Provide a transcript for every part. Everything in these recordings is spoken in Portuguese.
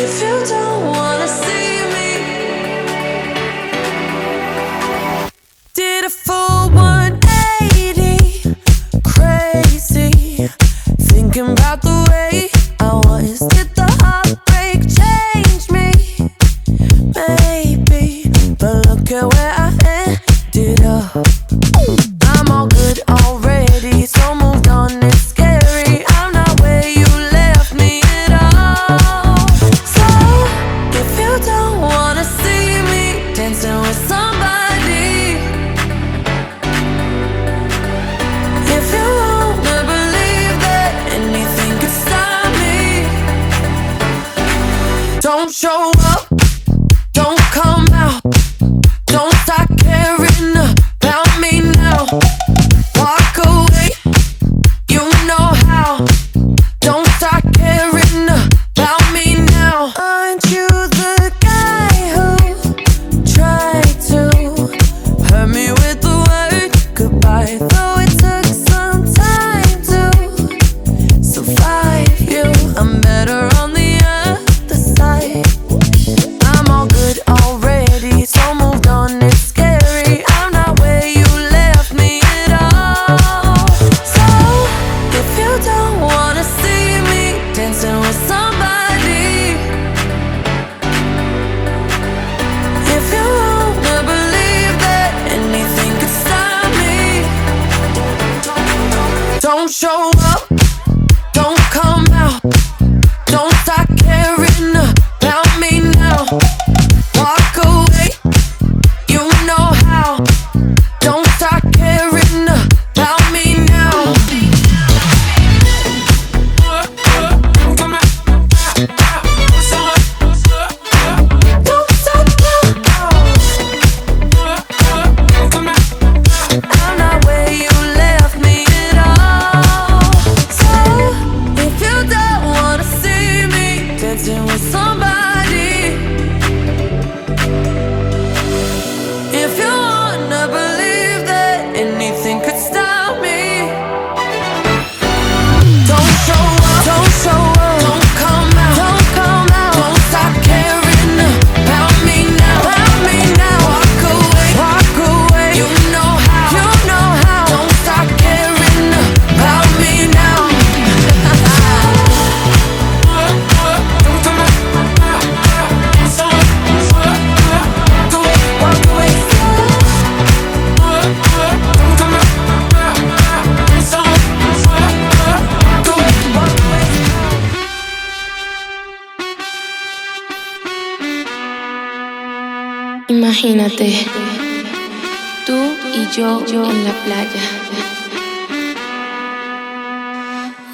If you don't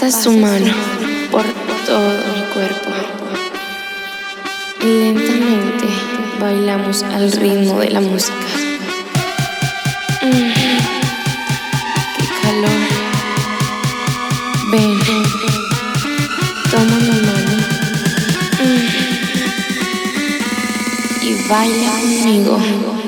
Pasa su mano por todo mi cuerpo. Lentamente bailamos al ritmo de la música. Mm, ¡Qué calor! Ven, toma mi mano mm, y baila conmigo.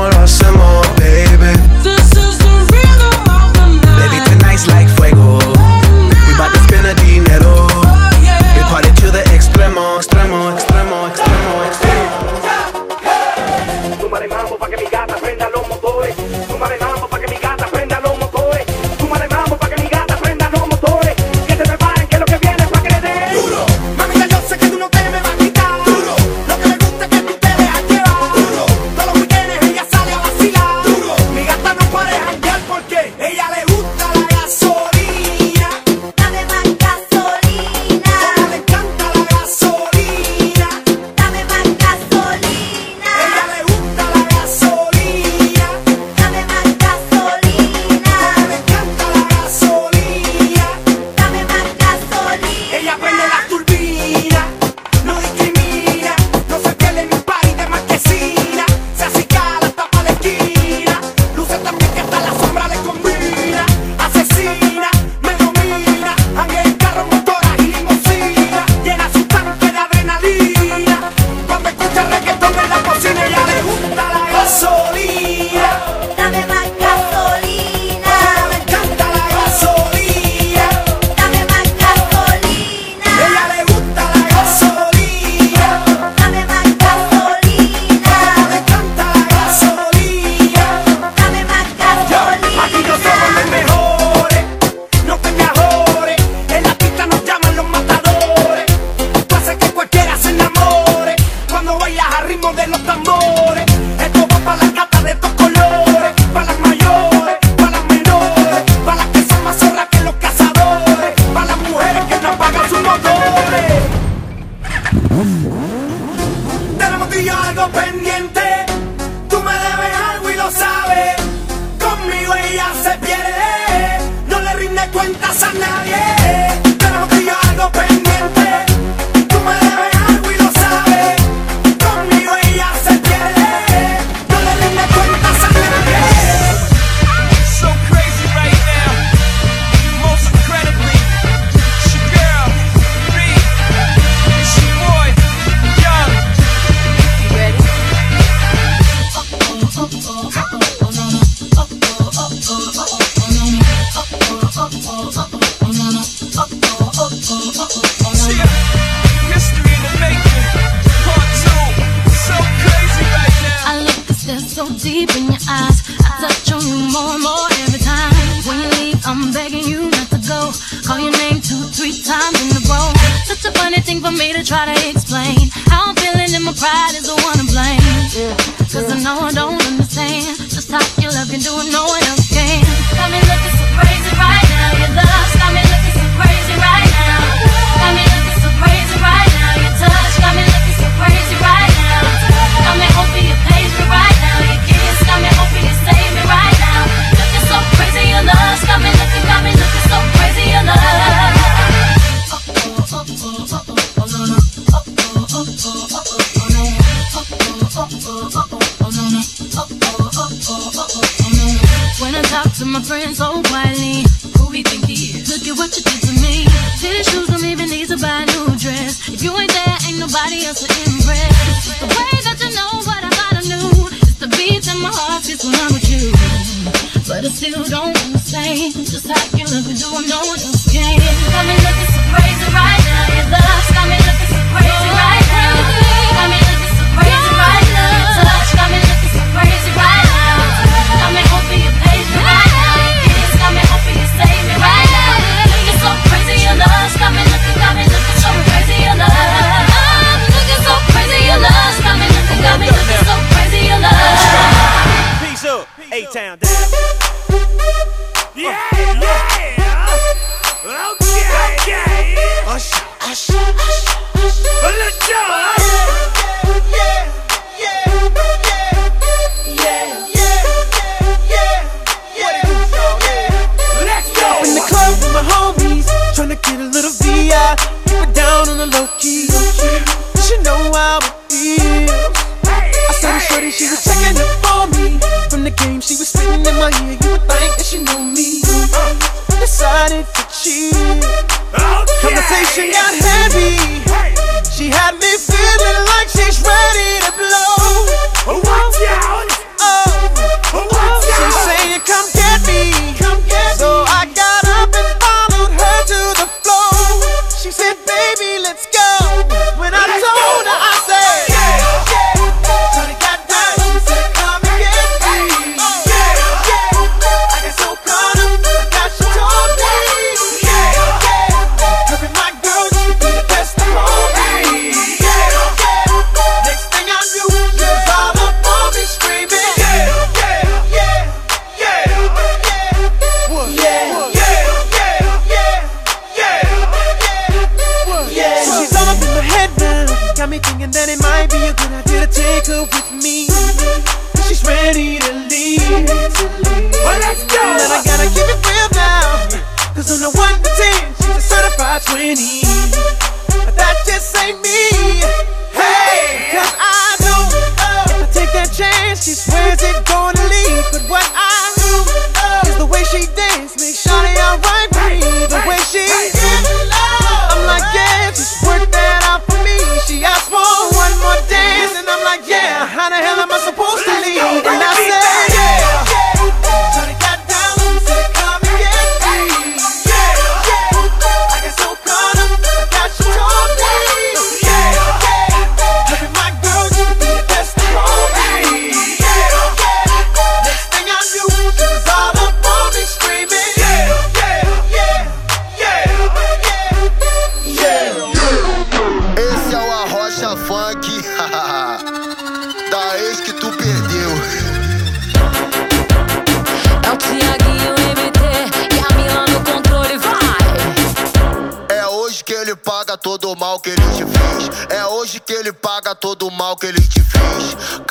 A-Town down. Yeah, yeah. Okay, okay. Usher, Usher, Usher. In the club with my homies, trying get a little VI, keep it down on the low key. You know how it feels. Got shorty, she was checking up for me. From the game, she was spitting in my ear. You would think that she knew me. Uh, decided to cheat. Conversation got heavy. She had me feeling like she's ready to blow. Oh, watch out! Oh.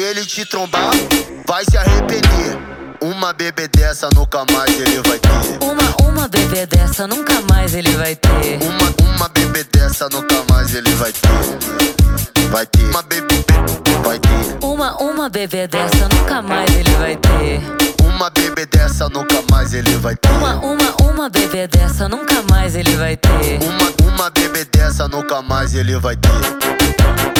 ele te trombar, vai se arrepender. Uma bebê dessa nunca mais ele vai ter. Uma, uma bebê dessa nunca mais ele vai ter. Uma, uma bebê dessa nunca mais ele vai ter. Vai ter. Uma bebê, vai ter. Uma, uma bebê dessa nunca mais ele vai ter. Uma bebê dessa nunca mais ele vai ter. Uma, uma, uma bebê dessa nunca mais ele vai ter. Uma, uma bebê dessa nunca mais ele vai ter.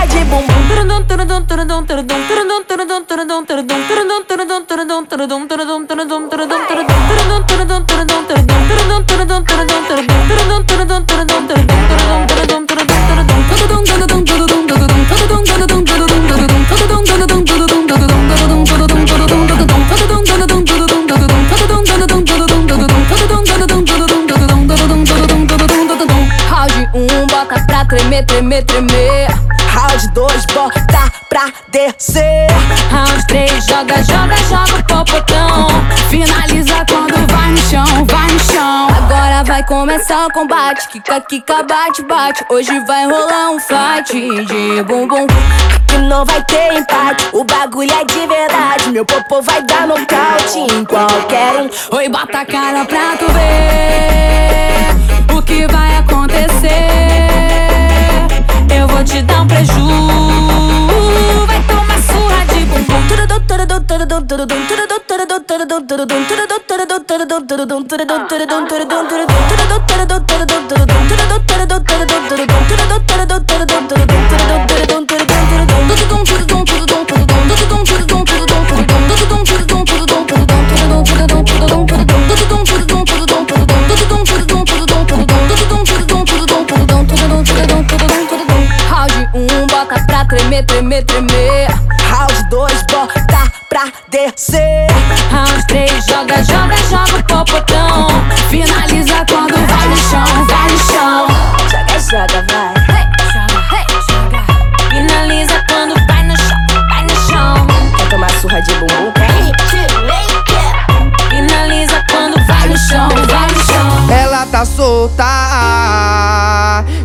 Surra de bumbum. Round 1, um, bota pra tremer, tremer, tremer. Round 2, bota pra descer. Round 3, joga, joga, joga o popotão. Finaliza quando vai no chão, vai no chão. Agora vai começar o combate. Kika, kika, bate, bate. Hoje vai rolar um fight de bumbum. Aqui não vai ter empate. O bagulho é de verdade. Meu popô vai dar nocaute em qualquer um. Oi, bota a cara pra tu ver preju. Vai tomar surra de bumbum. Round tá solta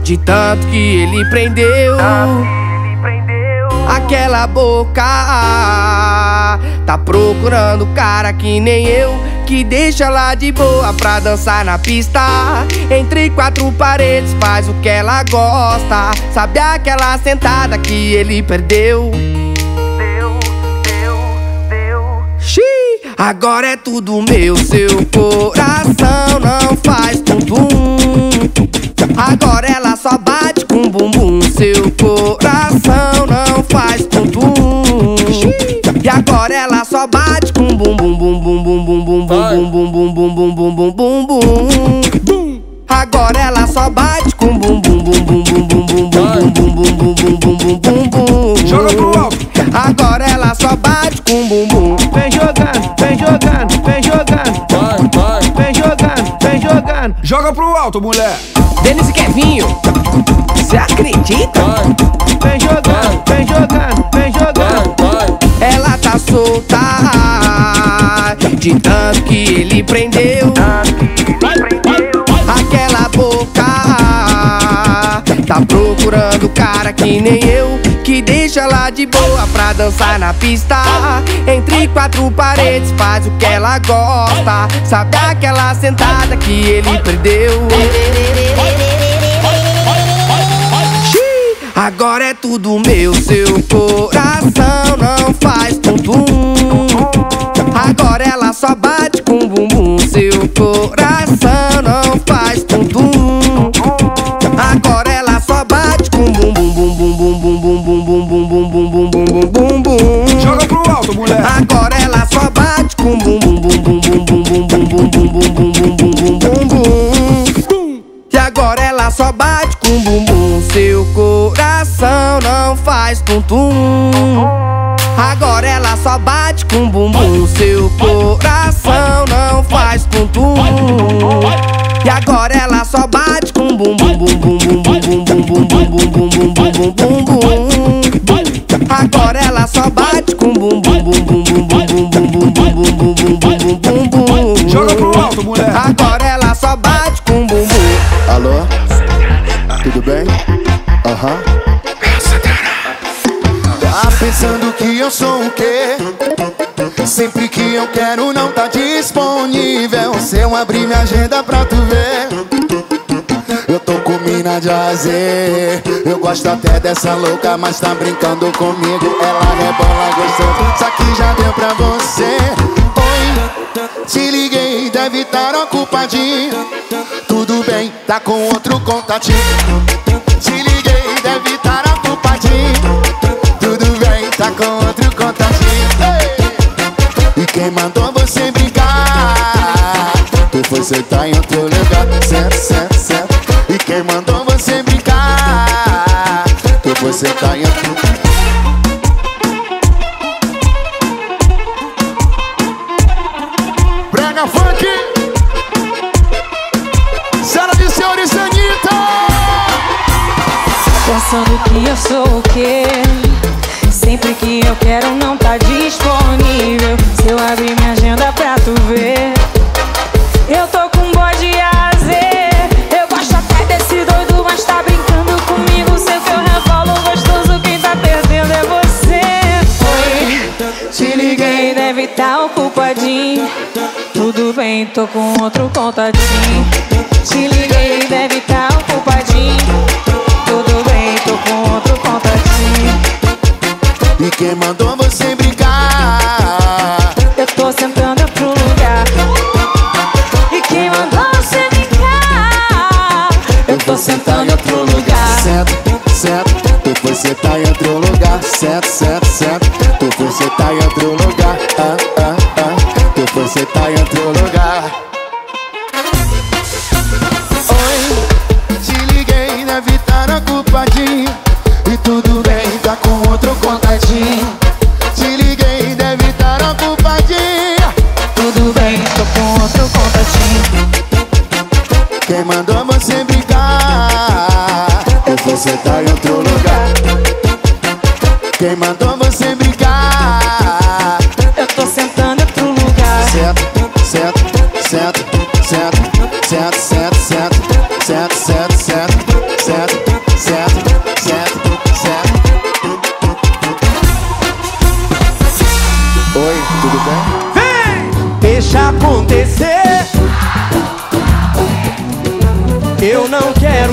de tanto que ele prendeu. Aquela boca tá procurando cara que nem eu. Que deixa ela de boa pra dançar na pista. Entre quatro paredes faz o que ela gosta. Sabe aquela sentada que ele perdeu? Agora é tudo meu, seu coração não faz bumbum. Agora ela só bate com bumbum, seu coração não faz bumbum. E agora ela só bate com bumbum, bum bum bum bum bum bum bum bum bum bum bum bum bum bum. Agora ela só bate com bum bum bum bum bum bum bum bum bum bum bum bum bum bum bum. Joga pro alto. Agora ela só bate com bumbum. Jogando. Joga pro alto, mulher. Denise Kevinho, cê acredita? Vai, Vem jogando, vem jogando, vem jogando. vai. Ela tá solta de tanto que ele prendeu. Procurando cara que nem eu. Que deixa ela de boa pra dançar na pista. Entre quatro paredes faz o que ela gosta. Sabe aquela sentada que ele perdeu? Agora é tudo meu, seu coração não faz tum-tum. Agora ela só bate com bumbum, seu coração não coração não faz tum-tum. Agora ela só bate com bumbum, seu coração não faz tum-tum. E agora ela só bate com bumbum, bum bum bum bum bum bum bum bum bum bum bum bum. Agora ela só bate com bumbum, bum bum bum bum bum bum bum bum bum bum bum bum bum bum. Joga pro alto, mulher. Agora pensando que eu sou o quê? Sempre que eu quero não tá disponível. Se eu abrir minha agenda pra tu ver. Eu tô com mina de azer Eu gosto até dessa louca, mas tá brincando comigo. Ela rebola gostoso, isso aqui já deu pra você. Oi, te liguei, deve estar ocupadinho. Tudo bem, tá com outro contatinho. Te liguei, Quem mandou você brincar? Tu foi sentar em outro lugar Certo, certo, certo E quem mandou você brincar? Tu foi sentar em outro lugar tô com outro contatinho Te liguei, deve tá ocupadinho Tudo bem, tô com outro contatinho E quem mandou você brincar? Eu tô sentando outro lugar. E quem mandou você brincar? Eu tô sentando em outro lugar. Certo, certo Tu foi sentar em outro lugar Certo, certo,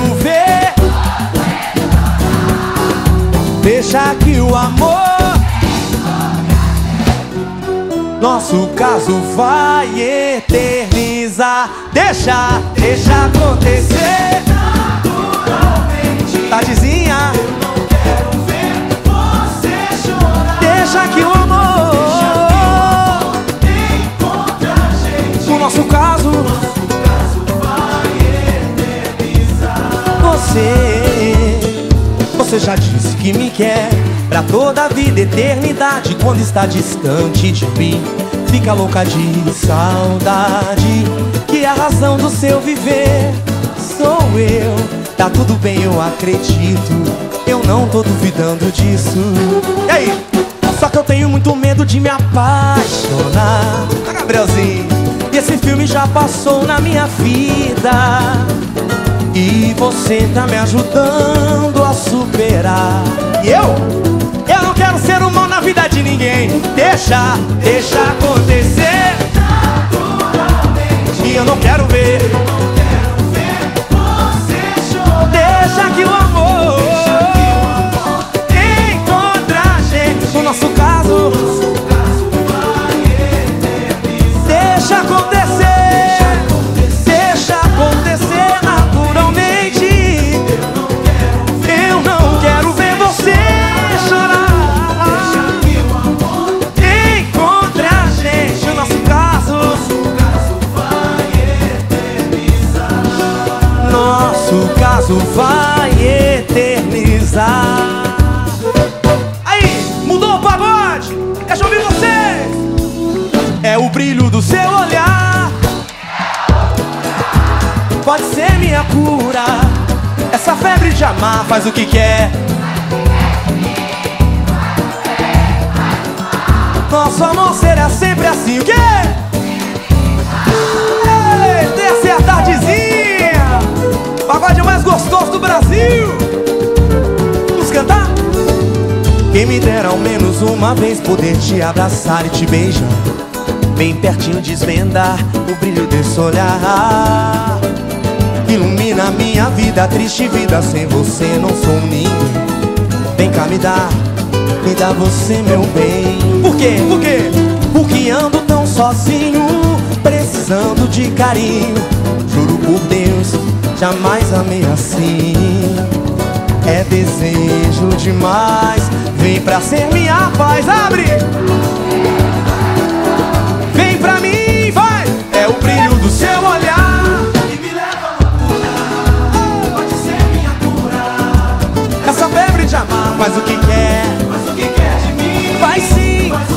quero ver. Deixa que o amor nosso caso vai eternizar. Deixa, deixa acontecer. Naturalmente. Eu não quero ver você chorar. Deixa que o amor. Deixa que o amor encontra a gente. O nosso caso. Você. Você já disse que me quer pra toda a vida, eternidade. Quando está distante de mim, fica louca de saudade. Que é a razão do seu viver sou eu. Tá tudo bem, eu acredito. Eu não tô duvidando disso. E aí? Só que eu tenho muito medo de me apaixonar. Ah, Gabrielzinho, e esse filme já passou na minha vida. E você tá me ajudando a superar. E eu? Eu não quero ser um mal na vida de ninguém. Deixa, deixa acontecer. E eu não quero ver. Minha cura. Essa febre de amar faz o que quer. Nosso amor será sempre assim, o quê? Ei, é a tardezinha! Pagode mais gostoso do Brasil! me dera ao menos uma vez poder te abraçar e te beijar. Bem pertinho desvendar o brilho desse olhar. Ilumina minha vida, triste vida, sem você não sou ninguém. Vem cá me dá, me dá você meu bem. Por quê? Por quê? Porque ando tão sozinho, precisando de carinho. Juro por Deus, jamais amei assim. É desejo demais. Vem pra ser minha paz, abre! Vem pra mim, vai! É o brilho faz o que quer. Faz o que quer de mim. Faz sim. Faz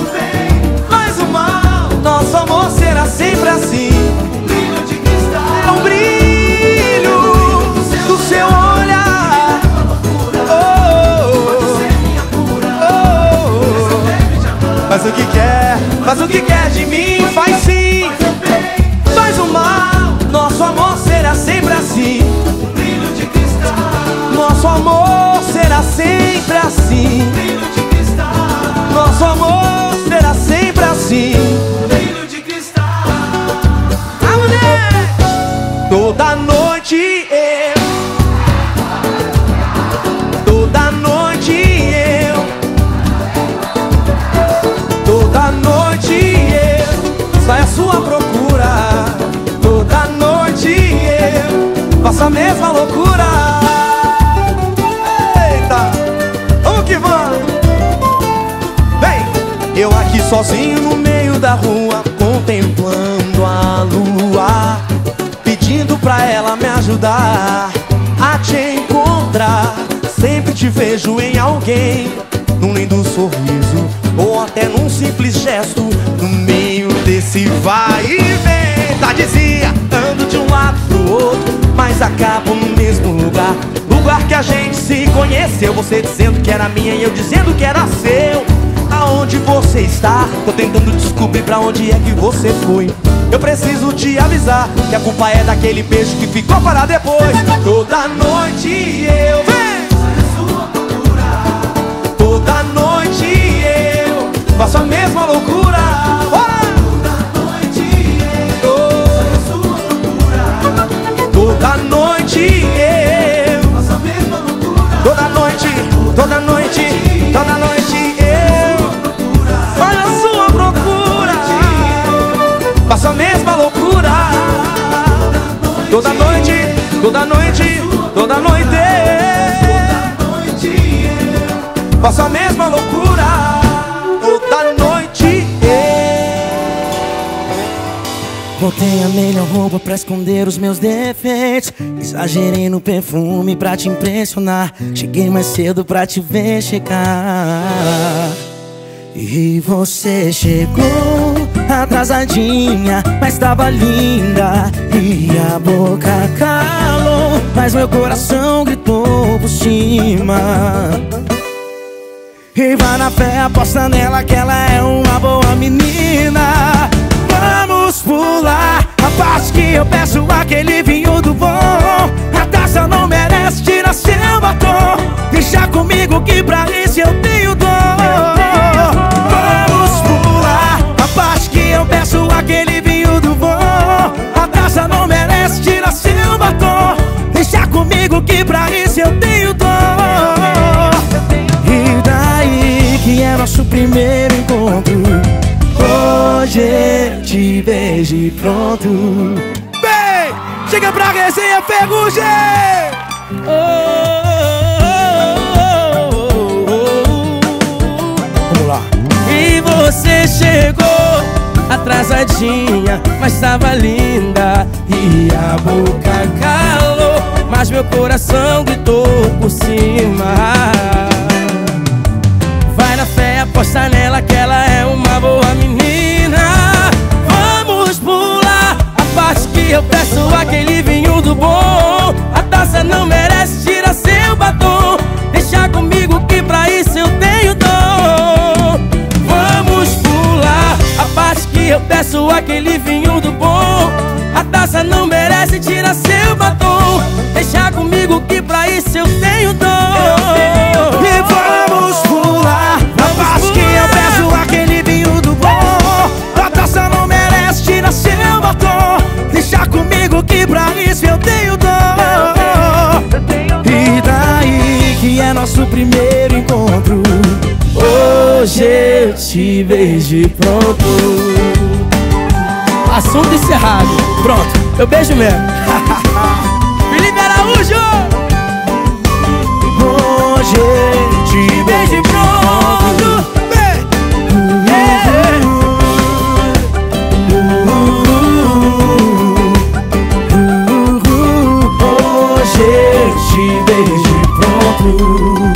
loucura. Eita Vamos que vamos Vem. Eu aqui sozinho no meio da rua Contemplando a lua Pedindo pra ela me ajudar A te encontrar. Sempre te vejo em alguém Num lindo sorriso Ou até num simples gesto No meio desse vai e vem. Tá dizia, ando de um lado pro outro Mas acabo mesmo lugar Lugar que a gente se conheceu Você dizendo que era minha e eu dizendo que era seu Aonde você está? Tô tentando descobrir pra onde é que você foi Eu preciso te avisar Que a culpa é daquele beijo que ficou para depois Toda noite eu Toda noite eu faço a mesma loucura. Toda noite eu Toda noite toda noite, toda noite eu olha a sua procura. Faço a mesma loucura. Toda noite, toda noite, toda noite. Faço a mesma loucura Botei a melhor roupa pra esconder os meus defeitos. Exagerei no perfume pra te impressionar. Cheguei mais cedo pra te ver chegar. E você chegou atrasadinha, mas tava linda. E a boca calou, mas meu coração gritou por cima. E vai na fé, aposta nela que ela é uma boa menina pular a parte que eu peço aquele vinho do bom. A taça não merece tirar seu batom. Deixa comigo que pra isso eu tenho dor. Vamos pular a parte que eu peço aquele vinho do bom. A taça não merece tirar seu batom. Deixa comigo que pra isso eu tenho dor. E daí que é nosso primeiro encontro Hoje eu te beijo e pronto. Vem, chega pra resenha Ferrugem. Vamos lá. E você chegou atrasadinha Mas tava linda. E a boca calou Mas meu coração gritou por cima. Vai na fé, aposta nela que ela é uma boa menina Vamos pular. A parte que eu peço aquele vinho do bom. A taça não merece, tira seu batom. Deixa comigo que pra isso eu tenho dom. Vamos pular. A parte que eu peço aquele vinho do bom. A taça não merece, tira seu batom. Deixa comigo que pra isso eu tenho dom. E vamos pular seu batom Deixa comigo que pra isso eu tenho dor. E daí que é nosso primeiro encontro. Hoje eu te vejo pronto. Assunto encerrado, pronto, eu beijo mesmo. Hoje